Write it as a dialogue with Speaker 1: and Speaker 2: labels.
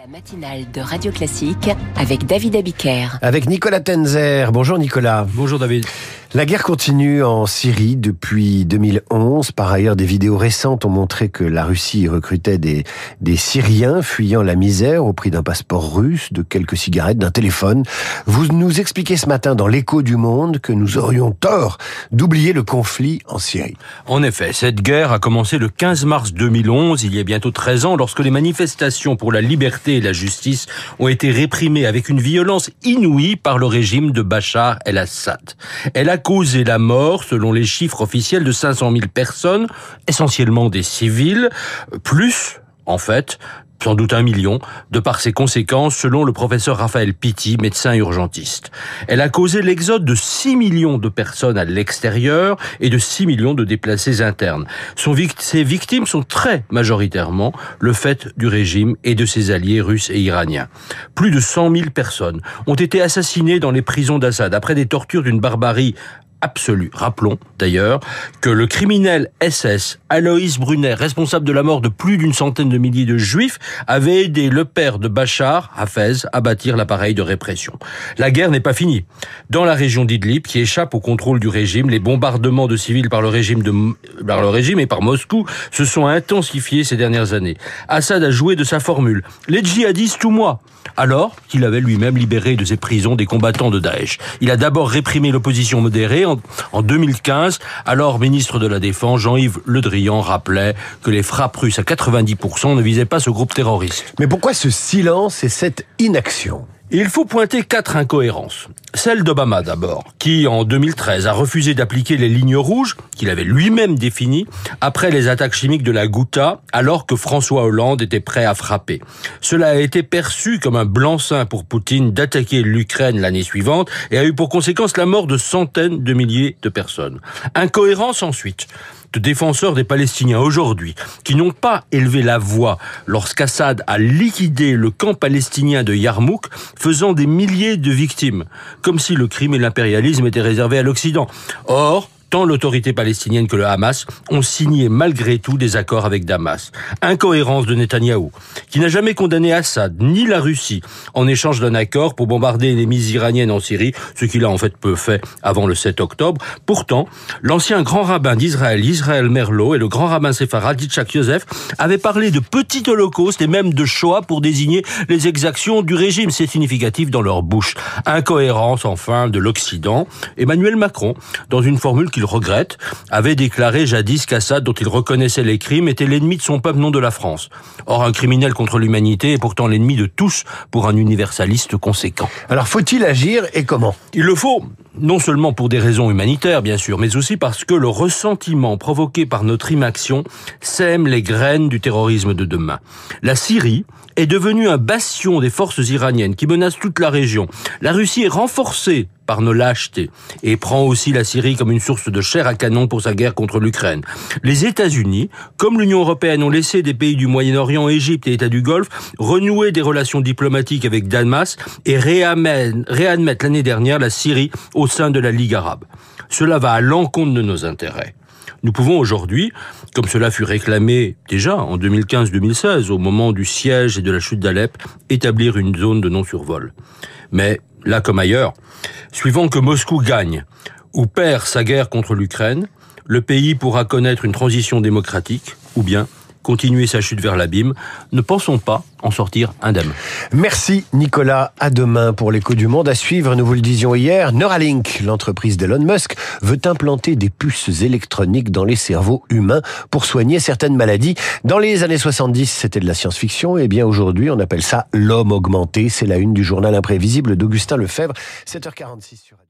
Speaker 1: La matinale de Radio Classique avec David Abiker.
Speaker 2: Avec Nicolas Tenzer. Bonjour Nicolas.
Speaker 3: Bonjour David.
Speaker 2: La guerre continue en Syrie depuis 2011. Par ailleurs, des vidéos récentes ont montré que la Russie recrutait des, des Syriens fuyant la misère au prix d'un passeport russe, de quelques cigarettes, d'un téléphone. Vous nous expliquez ce matin dans l'écho du monde que nous aurions tort d'oublier le conflit en Syrie.
Speaker 3: En effet, cette guerre a commencé le 15 mars 2011, il y a bientôt 13 ans, lorsque les manifestations pour la liberté et la justice ont été réprimées avec une violence inouïe par le régime de Bachar el-Assad. Elle a causé la mort, selon les chiffres officiels, de 500 000 personnes, essentiellement des civils, plus, en fait, sans doute un million, de par ses conséquences, selon le professeur Raphaël Pitti, médecin urgentiste. Elle a causé l'exode de 6 millions de personnes à l'extérieur et de 6 millions de déplacés internes. Ses victimes sont très majoritairement le fait du régime et de ses alliés russes et iraniens. Plus de 100 000 personnes ont été assassinées dans les prisons d'Assad après des tortures d'une barbarie absolue. Rappelons d'ailleurs que le criminel SS Aloïs Brunet, responsable de la mort de plus d'une centaine de milliers de juifs, avait aidé le père de Bachar, Hafez, à bâtir l'appareil de répression. La guerre n'est pas finie. Dans la région d'Idlib, qui échappe au contrôle du régime, les bombardements de civils par le régime, et par Moscou se sont intensifiés ces dernières années. Assad a joué de sa formule. Les djihadistes ou moi alors qu'il avait lui-même libéré de ses prisons des combattants de Daesh. Il a d'abord réprimé l'opposition modérée en, 2015. Alors ministre de la Défense, Jean-Yves Le Drian rappelait que les frappes russes à 90% ne visaient pas ce groupe terroriste.
Speaker 2: Mais pourquoi ce silence et cette inaction?
Speaker 3: Il faut pointer quatre incohérences. Celle d'Obama d'abord, qui en 2013 a refusé d'appliquer les lignes rouges qu'il avait lui-même définies après les attaques chimiques de la Ghouta, alors que François Hollande était prêt à frapper. Cela a été perçu comme un blanc-seing pour Poutine d'attaquer l'Ukraine l'année suivante et a eu pour conséquence la mort de centaines de milliers de personnes. Incohérence ensuite de défenseurs des Palestiniens aujourd'hui qui n'ont pas élevé la voix lorsqu'Assad a liquidé le camp palestinien de Yarmouk, faisant des milliers de victimes, comme si le crime et l'impérialisme étaient réservés à l'Occident. Or, tant l'autorité palestinienne que le Hamas ont signé malgré tout des accords avec Damas. Incohérence de Netanyahou, qui n'a jamais condamné Assad ni la Russie en échange d'un accord pour bombarder les mises iraniennes en Syrie, ce qu'il a en fait peu fait avant le 7 octobre. Pourtant, l'ancien grand rabbin d'Israël, Israël Merlot, et le grand rabbin séfarade, Yitzhak Yosef, avaient parlé de petit holocauste et même de Shoah pour désigner les exactions du régime. C'est significatif dans leur bouche. Incohérence, enfin, de l'Occident. Emmanuel Macron, dans une formule il regrette, avait déclaré jadis qu'Assad, dont il reconnaissait les crimes, était l'ennemi de son peuple, non de la France. Or, un criminel contre l'humanité est pourtant l'ennemi de tous pour un universaliste conséquent.
Speaker 2: Alors, faut-il agir et comment?
Speaker 3: Il le faut, non seulement pour des raisons humanitaires, bien sûr, mais aussi parce que le ressentiment provoqué par notre inaction sème les graines du terrorisme de demain. La Syrie est devenue un bastion des forces iraniennes qui menacent toute la région. La Russie est renforcée par nos lâchetés et prend aussi la Syrie comme une source de chair à canon pour sa guerre contre l'Ukraine. Les États-Unis, comme l'Union européenne, ont laissé des pays du Moyen-Orient, Égypte et États du Golfe renouer des relations diplomatiques avec Damas et réadmettre l'année dernière la Syrie au sein de la Ligue arabe. Cela va à l'encontre de nos intérêts. Nous pouvons aujourd'hui, comme cela fut réclamé déjà en 2015-2016, au moment du siège et de la chute d'Alep, établir une zone de non-survol. Mais, là comme ailleurs, suivant que Moscou gagne ou perd sa guerre contre l'Ukraine, le pays pourra connaître une transition démocratique, ou bien continuer sa chute vers l'abîme. Ne pensons pas en sortir indemne.
Speaker 2: Merci Nicolas. À demain pour l'écho du monde. À suivre, nous vous le disions hier, Neuralink, l'entreprise d'Elon Musk, veut implanter des puces électroniques dans les cerveaux humains pour soigner certaines maladies. Dans les années 70, c'était de la science-fiction. Et bien aujourd'hui, on appelle ça l'homme augmenté. C'est la une du journal imprévisible d'Augustin Lefebvre. 7h46 sur